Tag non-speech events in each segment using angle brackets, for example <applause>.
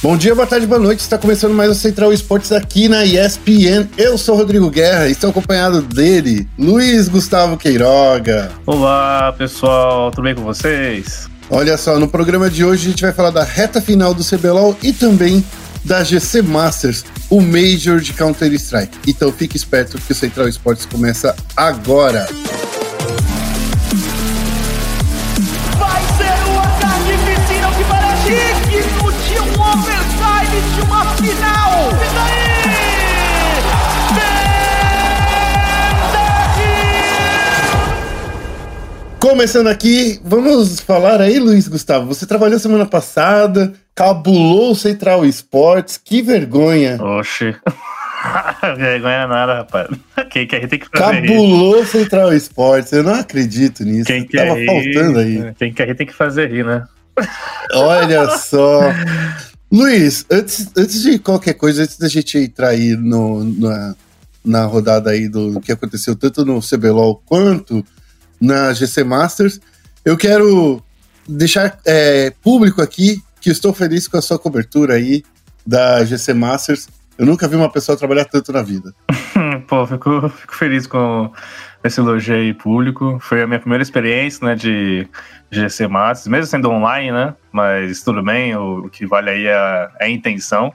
Bom dia, boa tarde, boa noite. Está começando mais o Central Esportes aqui na ESPN. Eu sou o Rodrigo Guerra e estou acompanhado dele, Luiz Gustavo Queiroga. Olá, pessoal, tudo bem com vocês? Olha só, no programa de hoje a gente vai falar da reta final do CBLOL e também da GC Masters, o Major de Counter-Strike. Então fique esperto que o Central Esportes começa agora. Vai Começando aqui, vamos falar aí, Luiz Gustavo. Você trabalhou semana passada, cabulou o Central Esportes, que vergonha. Oxe. <laughs> Vergonha nada, rapaz. Quem quer rir tem que fazer Cabulou o Central Esportes, eu não acredito nisso. Quem quer Tava rir, faltando aí. Quem quer rir tem que fazer rir, né? Olha <laughs> só. Luiz, antes, antes de qualquer coisa, antes da gente entrar aí no, na, na rodada aí do, do que aconteceu tanto no CBLOL quanto na GC Masters, eu quero deixar é, público aqui que estou feliz com a sua cobertura aí da GC Masters. Eu nunca vi uma pessoa trabalhar tanto na vida. <laughs> Pô, fico, fico feliz com esse elogio aí público. Foi a minha primeira experiência, né, de GC Masters, mesmo sendo online, né? Mas tudo bem, o, o que vale aí é é a intenção.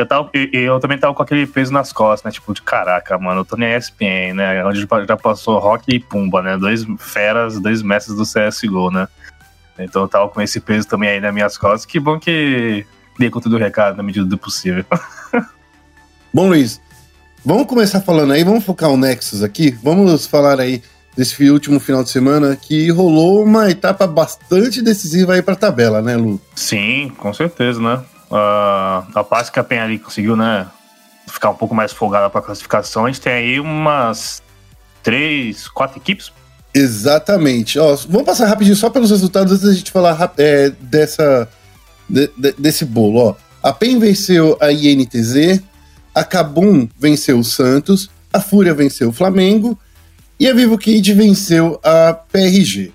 Eu, tava, e- e eu também tava com aquele peso nas costas, né? Tipo, de caraca, mano, eu tô na ESPN, né? Onde já passou Rock e Pumba, né? Dois feras, dois mestres do CSGO, né? Então eu tava com esse peso também aí nas minhas costas. Que bom que dei conta do recado na medida do possível. <laughs> Bom, Luiz, vamos começar falando aí, vamos focar o Nexus aqui. Vamos falar aí desse último final de semana que rolou uma etapa bastante decisiva aí pra tabela, né, Lu? Sim, com certeza, né? Ah, a parte que a Penha ali conseguiu, né? Ficar um pouco mais folgada pra classificação. A gente tem aí umas três, quatro equipes. Exatamente. Ó, vamos passar rapidinho só pelos resultados antes da gente falar é, dessa, de- de- desse bolo. Ó. A PEN venceu a INTZ, a Kabum venceu o Santos, a Fúria venceu o Flamengo e a Vivo Kid venceu a PRG.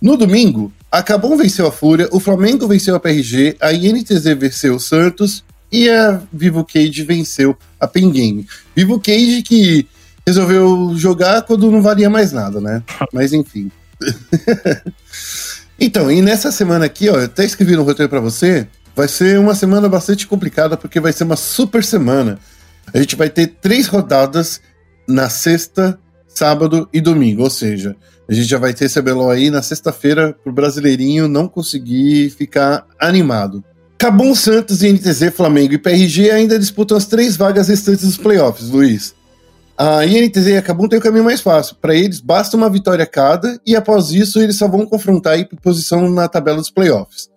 No domingo, a Kabum venceu a Fúria, o Flamengo venceu a PRG, a INTZ venceu o Santos e a Vivo Cage venceu a Pen Game. Vivo Cage que resolveu jogar quando não valia mais nada, né? <laughs> Mas enfim. <laughs> então, e nessa semana aqui, ó, eu até escrevi no roteiro pra você, vai ser uma semana bastante complicada porque vai ser uma super semana. A gente vai ter três rodadas na sexta, sábado e domingo, ou seja, a gente já vai ter esse CBLOL aí na sexta-feira pro brasileirinho não conseguir ficar animado. Cabum, Santos, INTZ, Flamengo e PRG ainda disputam as três vagas restantes dos playoffs, Luiz. A INTZ e a Cabum têm o caminho mais fácil. Para eles, basta uma vitória cada e após isso eles só vão confrontar aí por posição na tabela dos playoffs.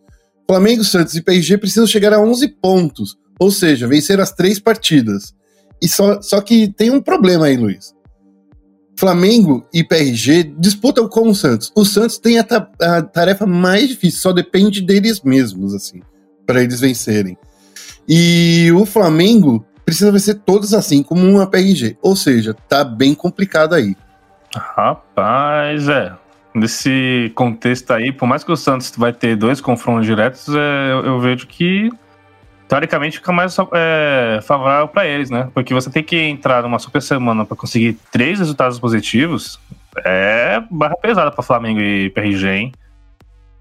Flamengo, Santos e PRG precisam chegar a 11 pontos, ou seja, vencer as três partidas. E só, só que tem um problema aí, Luiz. Flamengo e PRG disputam com o Santos. O Santos tem a, ta- a tarefa mais difícil, só depende deles mesmos, assim, para eles vencerem. E o Flamengo precisa vencer todos assim, como uma PRG. Ou seja, tá bem complicado aí. Rapaz, é. Nesse contexto aí, por mais que o Santos vai ter dois confrontos diretos, é, eu, eu vejo que teoricamente fica mais é, favorável para eles, né? Porque você tem que entrar numa super semana para conseguir três resultados positivos, é barra pesada para Flamengo e PRG, hein?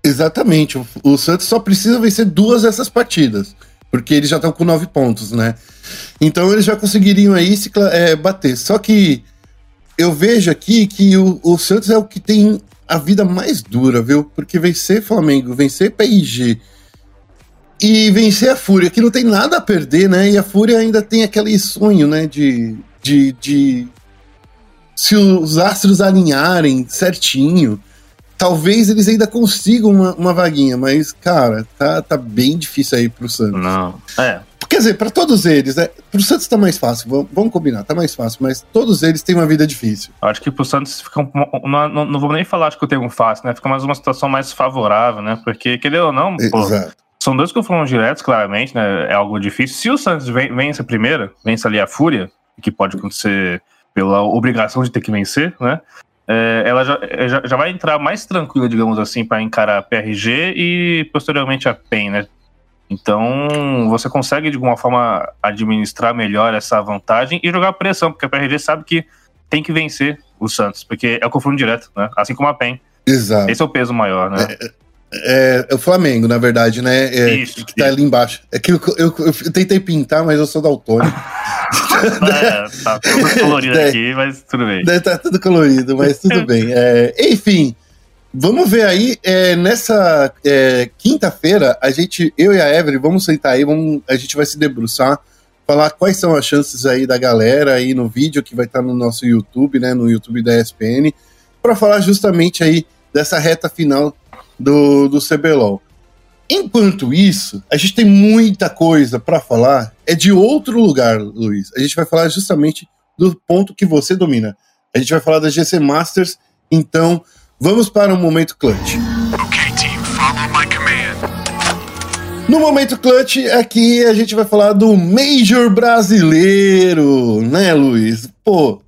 Exatamente. O, Santos só precisa vencer duas dessas partidas. Porque eles já estão com nove pontos, né? Então eles já conseguiriam aí se é, bater. Só que eu vejo aqui que o, o Santos é o que tem a vida mais dura, viu? Porque vencer Flamengo, vencer PIG e vencer a Fúria, que não tem nada a perder, né? E a Fúria ainda tem aquele sonho, né? De, de, de se os astros alinharem certinho, talvez eles ainda consigam uma, uma vaguinha, mas, cara, tá, tá bem difícil aí pro Santos. Não. É, Quer dizer, pra todos eles, né? Pro Santos tá mais fácil, vamos, vamos combinar, tá mais fácil, mas todos eles têm uma vida difícil. Acho que pro Santos fica um, não, não, não vou nem falar acho que eu tenho um fácil, né? Fica mais uma situação mais favorável, né? Porque, querendo ou não, pô, Exato. São dois confrontos diretos, claramente, né? É algo difícil. Se o Santos ven- vence primeiro, vence ali a Fúria, que pode acontecer pela obrigação de ter que vencer, né? É, ela já, é, já, já vai entrar mais tranquila, digamos assim, para encarar a PRG e posteriormente a PEN, né? Então, você consegue de alguma forma administrar melhor essa vantagem e jogar pressão, porque a PRG sabe que tem que vencer o Santos, porque é o confronto direto, né? Assim como a PEN. Exato. Esse é o peso maior, né? É, é, é o Flamengo, na verdade, né? É, isso, que tá isso. ali embaixo. É que eu, eu, eu, tentei pintar, mas eu sou daltônico. <laughs> é, tá tudo <laughs> colorido aqui, mas tudo bem. Tá tudo colorido, mas tudo <laughs> bem. É, enfim, Vamos ver aí, é, nessa é, quinta-feira, a gente, eu e a Evelyn, vamos sentar aí, vamos, a gente vai se debruçar, falar quais são as chances aí da galera aí no vídeo que vai estar no nosso YouTube, né, no YouTube da ESPN, para falar justamente aí dessa reta final do, do CBLOL. Enquanto isso, a gente tem muita coisa para falar, é de outro lugar, Luiz. A gente vai falar justamente do ponto que você domina. A gente vai falar da GC Masters, então Vamos para um momento clutch. Okay, team, follow my command. No momento clutch, aqui a gente vai falar do Major brasileiro, né, Luiz? Pô,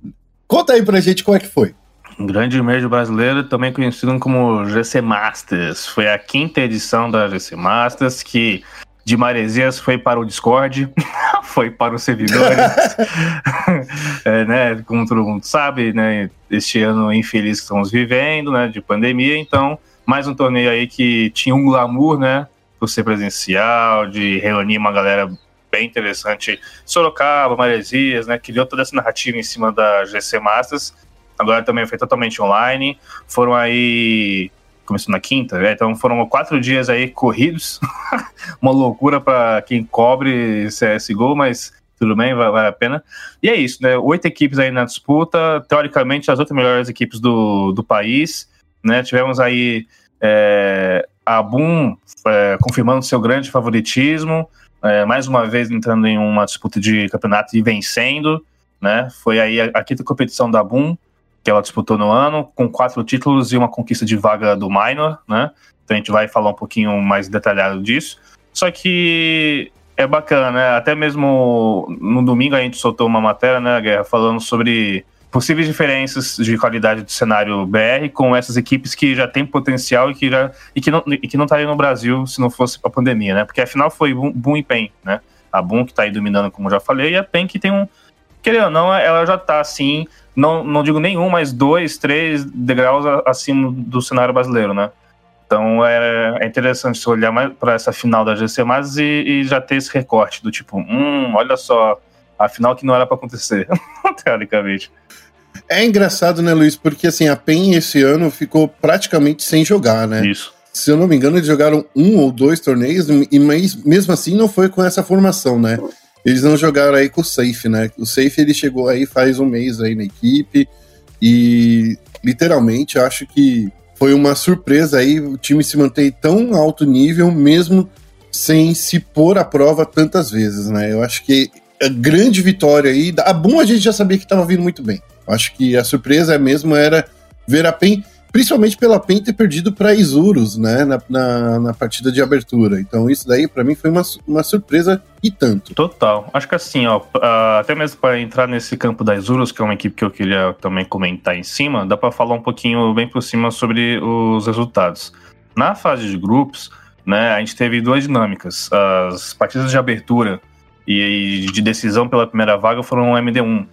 conta aí pra gente como é que foi. Um grande Major brasileiro, também conhecido como GC Masters. Foi a quinta edição da GC Masters que de Maresias foi para o Discord, <laughs> foi para os servidores, <laughs> é, né, como todo mundo sabe, né, este ano infeliz que estamos vivendo, né, de pandemia, então, mais um torneio aí que tinha um glamour, né, por ser presencial, de reunir uma galera bem interessante, Sorocaba, Maresias, né, criou toda essa narrativa em cima da GC Masters, agora também foi totalmente online, foram aí começou na quinta, né? então foram quatro dias aí corridos, <laughs> uma loucura para quem cobre CSGO, mas tudo bem, vale a pena. E é isso, né? Oito equipes aí na disputa, teoricamente as oito melhores equipes do, do país, né? Tivemos aí é, a Boom é, confirmando seu grande favoritismo, é, mais uma vez entrando em uma disputa de campeonato e vencendo, né? Foi aí a, a quinta competição da Boom, que ela disputou no ano, com quatro títulos e uma conquista de vaga do minor, né? Então a gente vai falar um pouquinho mais detalhado disso. Só que é bacana, né? Até mesmo no domingo a gente soltou uma matéria, né, Guerra, falando sobre possíveis diferenças de qualidade do cenário BR com essas equipes que já têm potencial e que, já, e que não e que não estariam no Brasil se não fosse a pandemia, né? Porque afinal foi Boom e PEN, né? A Boom que está aí dominando, como já falei, e a PEN que tem um. Querendo ou não, ela já está assim não, não digo nenhum, mas dois, três degraus acima do cenário brasileiro, né? Então é, é interessante você olhar para essa final da GC mais e, e, já ter esse recorte do tipo, hum, olha só, a final que não era para acontecer, <laughs> teoricamente. É engraçado, né, Luiz? Porque assim, a PEN esse ano ficou praticamente sem jogar, né? Isso. Se eu não me engano, eles jogaram um ou dois torneios, e mas mesmo assim não foi com essa formação, né? Eles não jogaram aí com o Safe, né? O Safe ele chegou aí faz um mês aí na equipe e literalmente acho que foi uma surpresa aí o time se manter tão alto nível mesmo sem se pôr à prova tantas vezes, né? Eu acho que a grande vitória aí, a Boom a gente já sabia que estava vindo muito bem. Acho que a surpresa mesmo era ver a PEN principalmente pela PEN ter perdido para Isurus, né, na, na, na, partida de abertura. Então isso daí para mim foi uma, uma surpresa e tanto. Total. Acho que assim, ó, uh, até mesmo para entrar nesse campo da Isurus, que é uma equipe que eu queria também comentar em cima, dá para falar um pouquinho bem por cima sobre os resultados. Na fase de grupos, né, a gente teve duas dinâmicas. As partidas de abertura e de decisão pela primeira vaga foram MD1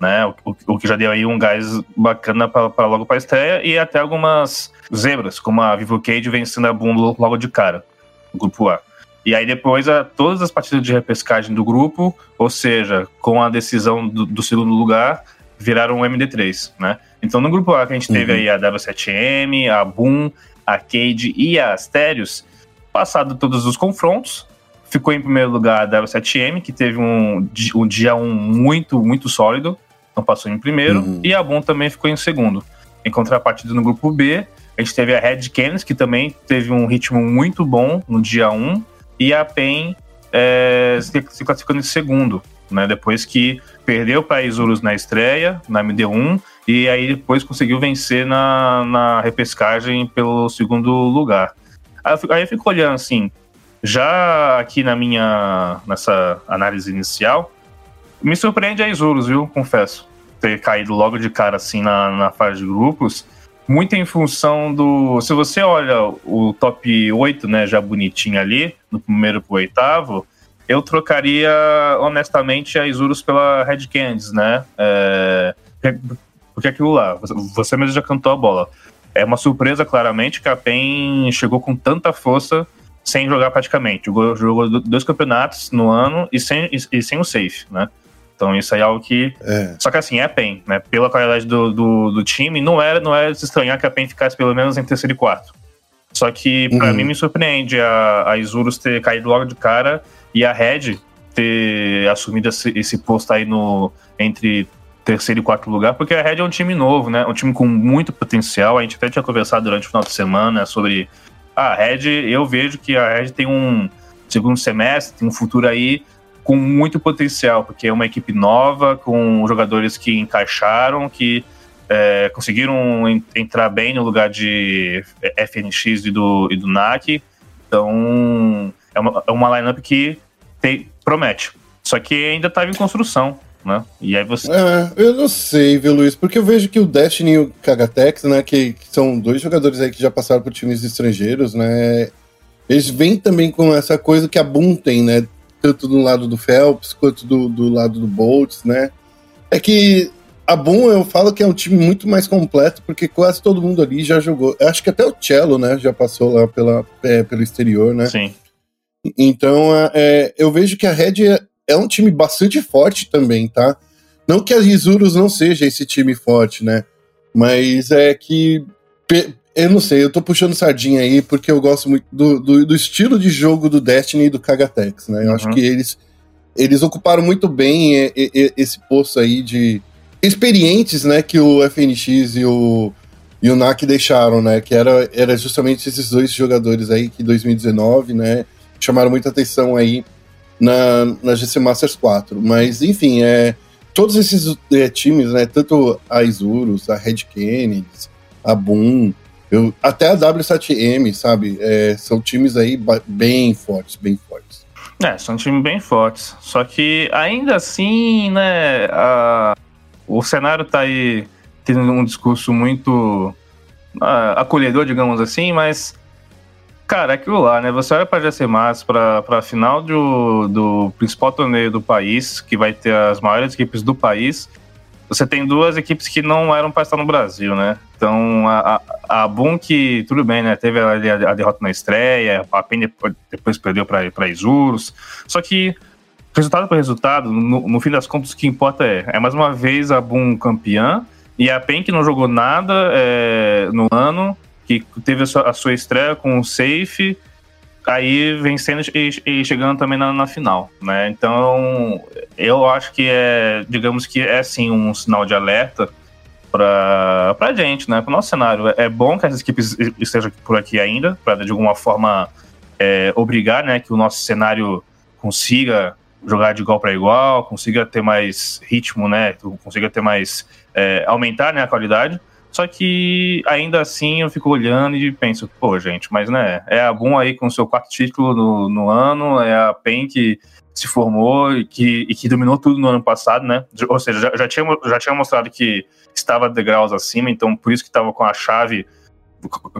né? O, o, que já deu aí um gás bacana para logo para a estreia e até algumas zebras, como a Vivo Cage vencendo a Boom logo de cara, no grupo A. E aí depois a, todas as partidas de repescagem do grupo, ou seja, com a decisão do, do segundo lugar, viraram um MD3, né? Então no grupo A que a gente teve uhum. aí a W7M, a Boom, a Cade e a Asterios, passado todos os confrontos, ficou em primeiro lugar a W7M, que teve um, um dia 1 muito, muito sólido, não passou em primeiro, uhum. e a Boom também ficou em segundo. Em contrapartida no grupo B, a gente teve a Red Canids, que também teve um ritmo muito bom no dia 1, e a PEN é, se, classificando em segundo, né? Depois que perdeu para a Isurus na estreia, na MD1, e aí depois conseguiu vencer na, na repescagem pelo segundo lugar. Aí eu, fico, aí eu fico olhando assim, já aqui na minha nessa análise inicial, me surpreende a Isurus, viu? Confesso. Ter caído logo de cara assim na, na fase de grupos. Muito em função do. Se você olha o top 8, né, já bonitinho ali, do primeiro pro oitavo, eu trocaria honestamente a Isurus pela Red Candies, né? É, porque aquilo lá, você mesmo já cantou a bola. É uma surpresa, claramente, que a PEN chegou com tanta força sem jogar praticamente. Jogou, jogou dois campeonatos no ano e sem, e, e sem o safe, né? Então isso aí é algo que. É. Só que assim, é a PEN, né? Pela qualidade do, do, do, time, não era, não era se estranhar que a PEN ficasse pelo menos em terceiro e quarto. Só que para uhum. mim me surpreende a, a Isurus ter caído logo de cara e a Red ter assumido esse, esse posto aí no, entre terceiro e quarto lugar, porque a Red é um time novo, né? Um time com muito potencial. A gente até tinha conversado durante o final de semana sobre a Red. Eu vejo que a Red tem um segundo semestre, tem um futuro aí com muito potencial, porque é uma equipe nova, com jogadores que encaixaram, que é, conseguiram entrar bem no lugar de FNX e do, e do NAC. Então, é uma, é uma lineup que tem, promete. Só que ainda estava em construção né? E aí você. É, eu não sei, viu, Luiz? Porque eu vejo que o Destiny e o Kagatex, né, que, que, são dois jogadores aí que já passaram por times estrangeiros, né? Eles vêm também com essa coisa que a Boom tem, né? Tanto do lado do Phelps quanto do, do lado do Bolts, né? É que a Boom, eu falo que é um time muito mais completo, porque quase todo mundo ali já jogou. Eu acho que até o Cello, né, já passou lá pela, é, pelo exterior, né? Sim. Então, é, é eu vejo que a Red é um time bastante forte também, tá? Não que a Isurus não seja esse time forte, né? Mas é que. Eu não sei, eu tô puxando sardinha aí porque eu gosto muito do, do, do estilo de jogo do Destiny e do Kagatex, né? Eu uhum. acho que eles, eles ocuparam muito bem esse posto aí de experientes, né? Que o FNX e o, e o NAC deixaram, né? Que era, era justamente esses dois jogadores aí que em 2019, né? Chamaram muita atenção aí na, na GC Masters 4. Mas, enfim, é, todos esses é, times, né, tanto a Isurus, a Red Kennedy, a Boom, eu, até a W7M, sabe? É, são times aí bem fortes, bem fortes. É, são times bem fortes. Só que ainda assim, né, a, o cenário tá aí tendo um discurso muito uh, acolhedor, digamos assim, mas Cara, é aquilo lá, né? Você olha para GC Masters, para a final do, do principal torneio do país, que vai ter as maiores equipes do país, você tem duas equipes que não eram para estar no Brasil, né? Então, a, a, a Boom, que tudo bem, né? Teve a, a derrota na estreia, a PEN depois perdeu para Isurus. Só que, resultado por resultado, no, no, fim das contas, o que importa é, é mais uma vez a Boom campeã e a PEN que não jogou nada é, no ano que teve a sua, a sua estreia com o Safe, aí vencendo e, e chegando também na, na, final, né? Então, eu acho que é, digamos que é sim um sinal de alerta para a gente, né? Para o nosso cenário. É bom que as equipes estejam por aqui ainda, para de alguma forma é, obrigar, né, que o nosso cenário consiga jogar de igual para igual, consiga ter mais ritmo, né? Consiga ter mais é, aumentar, né, a qualidade. Só que ainda assim eu fico olhando e penso, pô, gente, mas né, é a Boom aí com seu quarto título no, no ano, é a PEN que se formou e que, e que dominou tudo no ano passado, né? Ou seja, já, já, tinha, já tinha mostrado que estava degraus acima, então por isso que estava com a chave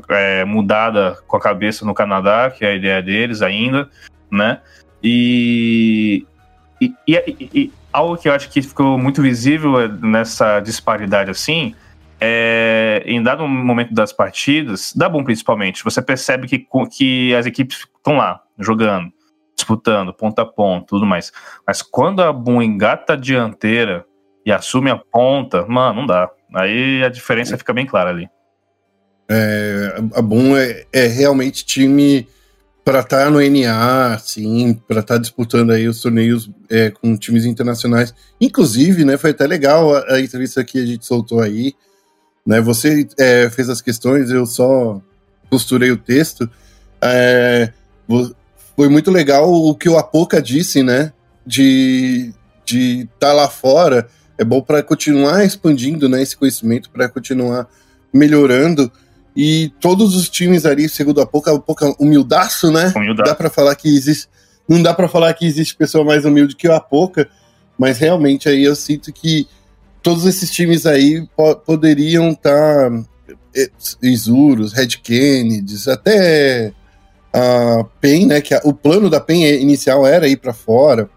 é, mudada com a cabeça no Canadá, que é a ideia deles ainda, né? E, e, e, e algo que eu acho que ficou muito visível nessa disparidade assim é, em dado momento das partidas, da bom principalmente, você percebe que, que as equipes estão lá, jogando, disputando, ponta a ponta, tudo mais. Mas quando a Boom engata a dianteira e assume a ponta, mano, não dá. Aí a diferença fica bem clara ali. É, a Boom é, é realmente time para estar tá no NA, sim, para estar tá disputando aí os torneios é, com times internacionais. Inclusive, né, foi até legal a, a entrevista que a gente soltou aí né? Você é, fez as questões, eu só costurei o texto. É, foi muito legal o que o Apoca disse, né? De de estar tá lá fora é bom para continuar expandindo né, esse conhecimento, para continuar melhorando. E todos os times ali, segundo a Poca, a humildaço, né? Humildaço. Dá para falar que existe. Não dá para falar que existe pessoa mais humilde que a Poca, mas realmente aí eu sinto que todos esses times aí po poderiam estar. Tá, é, Isurus, Red Kennedy, até a PEN, né? Que a, o plano da PEN inicial era ir para fora,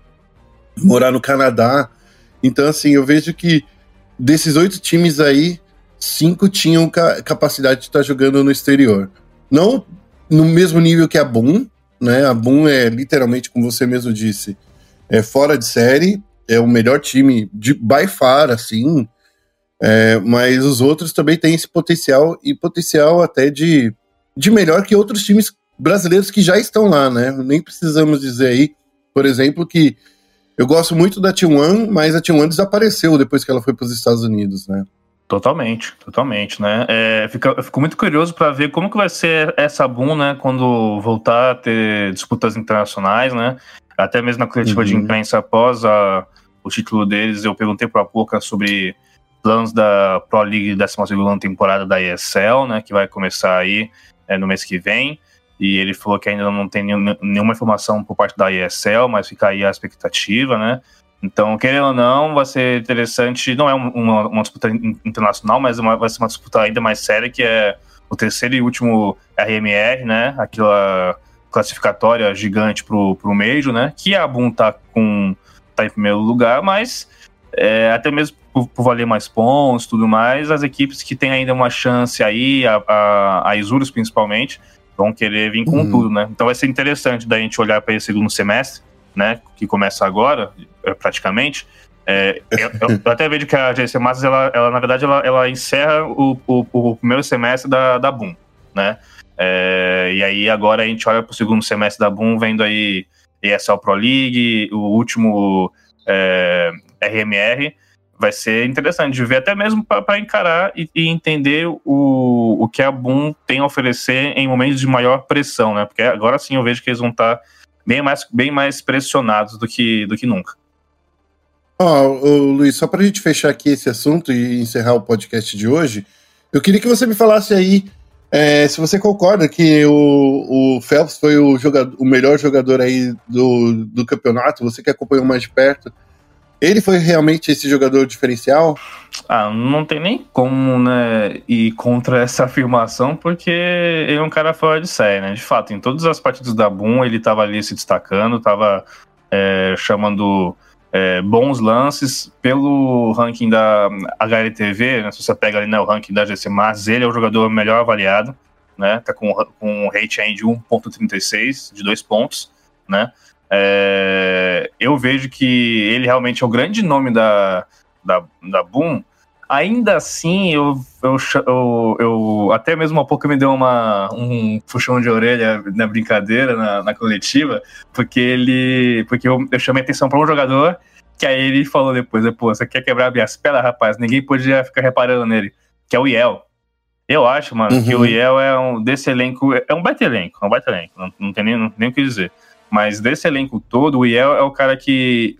morar no Canadá. Então, assim, eu vejo que desses oito times aí, cinco tinham ca capacidade de estar jogando no exterior. Não no mesmo nível que a Boom, né? A Boom é literalmente, como você mesmo disse, é fora de série, é o melhor time de by far, assim. É, mas os outros também têm esse potencial e potencial até de, de melhor que outros times brasileiros que já estão lá, né? Nem precisamos dizer aí, por exemplo, que eu gosto muito da T1, mas a T1 desapareceu depois que ela foi para os Estados Unidos, né? Totalmente, totalmente, né? É, fica, eu fico muito curioso para ver como que vai ser essa boom, né? Quando voltar a ter disputas internacionais, né? Até mesmo na coletiva uhum. de imprensa após a, o título deles, eu perguntei para a Pouca sobre planos da Pro League 12 temporada da ESL, né? Que vai começar aí é, no mês que vem. E ele falou que ainda não tem nenhuma informação por parte da ESL, mas fica aí a expectativa, né? Então, querendo ou não, vai ser interessante. Não é uma, uma disputa internacional, mas uma, vai ser uma disputa ainda mais séria, que é o terceiro e último RMR, né? Aquela classificatória gigante pro, pro Major, né? Que a Boom tá, com, tá em primeiro lugar, mas é, até mesmo por, por, valer mais pontos tudo mais, as equipes que têm ainda uma chance aí, a, a, a Isurus principalmente, vão querer vir com uhum. tudo, né? Então vai ser interessante da gente olhar para esse segundo semestre né, que começa agora, é, praticamente, é, eu, eu, até vejo que a GC Masters, ela, ela, na verdade, ela, ela encerra o, o, o, primeiro semestre da, da Boom, né? É, e aí agora a gente olha para o segundo semestre da Boom, vendo aí ESL Pro League, o último é, RMR, vai ser interessante de ver, até mesmo para encarar e, e, entender o, o que a Boom tem a oferecer em momentos de maior pressão, né? Porque agora sim eu vejo que eles vão estar tá bem mais, bem mais pressionados do que, do que nunca. Ó, oh, Luiz, só para a gente fechar aqui esse assunto e encerrar o podcast de hoje, eu queria que você me falasse aí é, se você concorda que o, o Phelps foi o, jogador, o melhor jogador aí do, do campeonato, você que acompanhou mais de perto, ele foi realmente esse jogador diferencial? Ah, não tem nem como, né, ir contra essa afirmação, porque ele é um cara fora de série, né? De fato, em todas as partidas da Boom, ele estava ali se destacando, estava é, chamando é, bons lances pelo ranking da HLTV, né? Se você pega ali né, o ranking da GC Mars, ele é o jogador melhor avaliado, né? Tá com, com um rate aí de 1.36, de dois pontos, né? É, eu vejo que ele realmente é o grande nome da, da, da Boom. Ainda assim, eu, eu, eu, eu até mesmo há pouco me deu uma, um puxão de orelha na brincadeira, na, na coletiva, porque ele. Porque eu, eu chamei atenção para um jogador que aí ele falou depois, pô, você quer quebrar minhas pernas, rapaz? Ninguém podia ficar reparando nele, que é o Iel. Eu acho, mano, uhum. que o Iel é um desse elenco, é um baita elenco, é um baita elenco, não, não tem nem, não, nem o que dizer. Mas desse elenco todo, o Iel é o cara que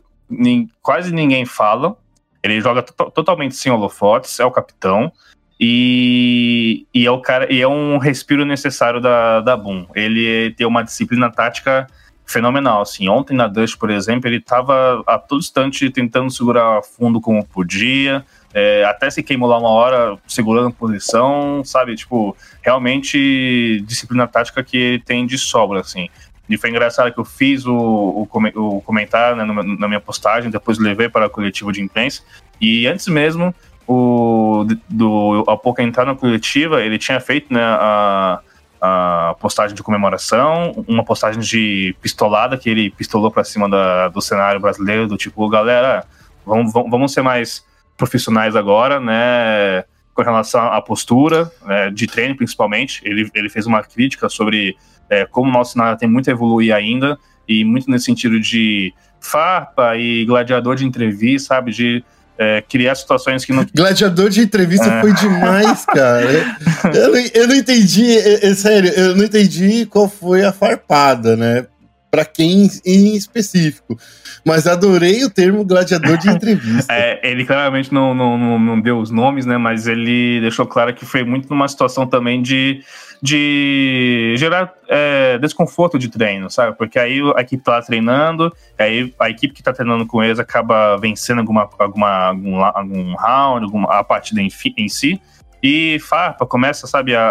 quase ninguém fala. Ele joga totalmente sem holofotes, é o capitão. E, e, é o cara e é um respiro necessário da, da Boom. Ele tem uma disciplina tática fenomenal. Assim, ontem na Dust, por exemplo, ele estava a todo instante tentando segurar fundo como podia, é, até se queimou lá uma hora segurando posição, sabe? Tipo, realmente disciplina tática que ele tem de sobra, assim. E foi engraçado que eu fiz o, o, o comentário né, na minha postagem, depois levei para a coletiva de imprensa. E antes mesmo o, do Apoca entrar na coletiva, ele tinha feito né, a, a postagem de comemoração, uma postagem de pistolada, que ele pistolou para cima da, do cenário brasileiro, do tipo, galera, vamos, vamos ser mais profissionais agora, né? Com relação à postura, né, de treino principalmente. Ele, ele fez uma crítica sobre é, como o nosso cenário tem muito a evoluir ainda, e muito nesse sentido de farpa e gladiador de entrevista, sabe? De é, criar situações que não. <laughs> Gladiador de entrevista é. foi demais, cara. eu, não, eu não entendi, é, é, sério, eu não entendi qual foi a farpada, né? Para quem em específico. Mas adorei o termo gladiador de entrevista. <laughs> é, ele claramente não, não, não, não deu os nomes, né? Mas ele deixou claro que foi muito numa situação também de de gerar é, desconforto de treino, sabe? Porque aí a equipe tá treinando, aí a equipe que tá treinando com eles acaba vencendo alguma, alguma, algum, algum round, alguma, a partida em, em si, e farpa, começa, sabe, a,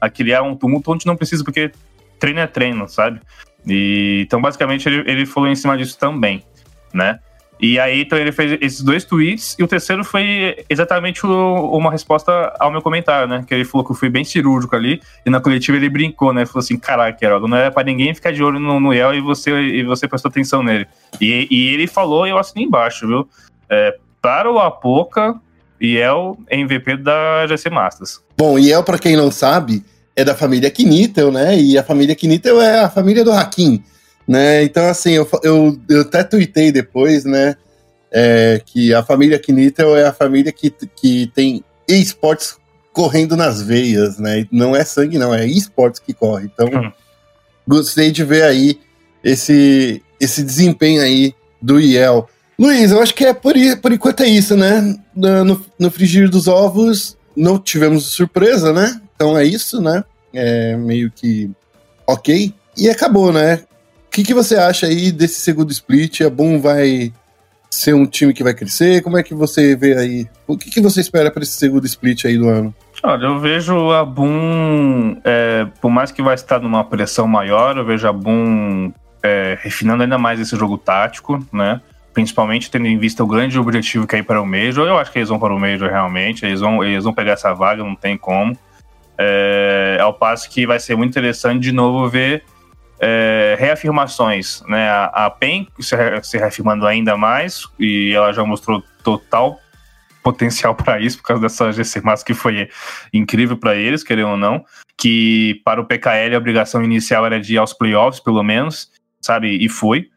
a, a, criar um tumulto onde não precisa, porque treino é treino, sabe? E, então, basicamente, ele, ele falou em cima disso também, né? E aí, então, ele fez esses dois tweets, e o terceiro foi exatamente o, uma resposta ao meu comentário, né? Que ele falou que eu fui bem cirúrgico ali, e na coletiva ele brincou, né? Falou assim: caraca, Heródoto, não é pra ninguém ficar de olho no, no El e você, e você prestou atenção nele. E, e ele falou, e eu assinei embaixo, viu? É, para o Apoca, Yel é MVP da GC Masters. Bom, Yel, para quem não sabe, é da família Knitel, né? E a família Knitel é a família do Hakim né? Então, assim, eu, eu, eu até tuitei depois, né? É, que a família Knitel é a família que, que tem esportes correndo nas veias, né? Não é sangue, não, é esportes que corre. Então, hum. gostei de ver aí esse, esse desempenho aí do IEL. Luiz, eu acho que é por, por enquanto é isso, né? No, no frigir dos ovos, não tivemos surpresa, né? Então é isso, né? É meio que ok. E acabou, né? Que, que você acha aí desse segundo split? A Boom vai ser um time que vai crescer? Como é que você vê aí? O que, que você espera para esse segundo split aí do ano? Olha, eu vejo a Boom, é, por mais que vai estar numa pressão maior, eu vejo a Boom é, refinando ainda mais esse jogo tático, né? Principalmente tendo em vista o grande objetivo que é ir para o Major. Eu acho que eles vão para o Major realmente, eles vão, eles vão pegar essa vaga, não tem como. É, ao passo que vai ser muito interessante de novo ver é, reafirmações, né? A, a PEN se, se reafirmando ainda mais e ela já mostrou total potencial para isso por causa dessa GC Mass que foi incrível para eles, querendo ou não, que para o PKL a obrigação inicial era de ir aos playoffs, pelo menos, sabe? E foi.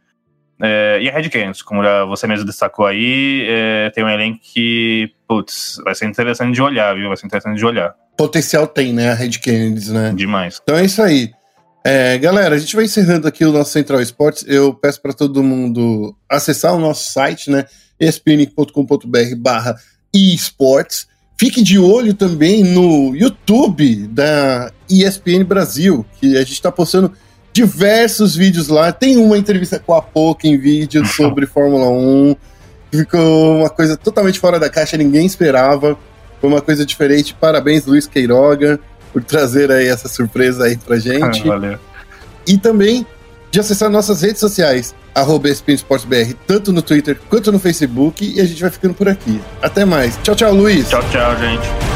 É, e a Red Canids, como já você mesmo destacou aí, é, tem um elenco que, putz, vai ser interessante de olhar, viu? Vai ser interessante de olhar. Potencial tem, né? A Red Canids, né? Demais. Então é isso aí. É, galera, a gente vai encerrando aqui o nosso Central Esportes. Eu peço para todo mundo acessar o nosso site, né? espn.com.br barra esportes. Fique de olho também no YouTube da ESPN Brasil, que a gente está postando diversos vídeos lá. Tem uma entrevista com a Poca em vídeo <laughs> sobre Fórmula 1. Ficou uma coisa totalmente fora da caixa, ninguém esperava. Foi uma coisa diferente. Parabéns, Luiz Queiroga por trazer aí essa surpresa aí pra gente. Valeu. E também de acessar nossas redes sociais, arroba tanto no Twitter quanto no Facebook, e a gente vai ficando por aqui. Até mais. Tchau, tchau, Luiz. Tchau, tchau, gente.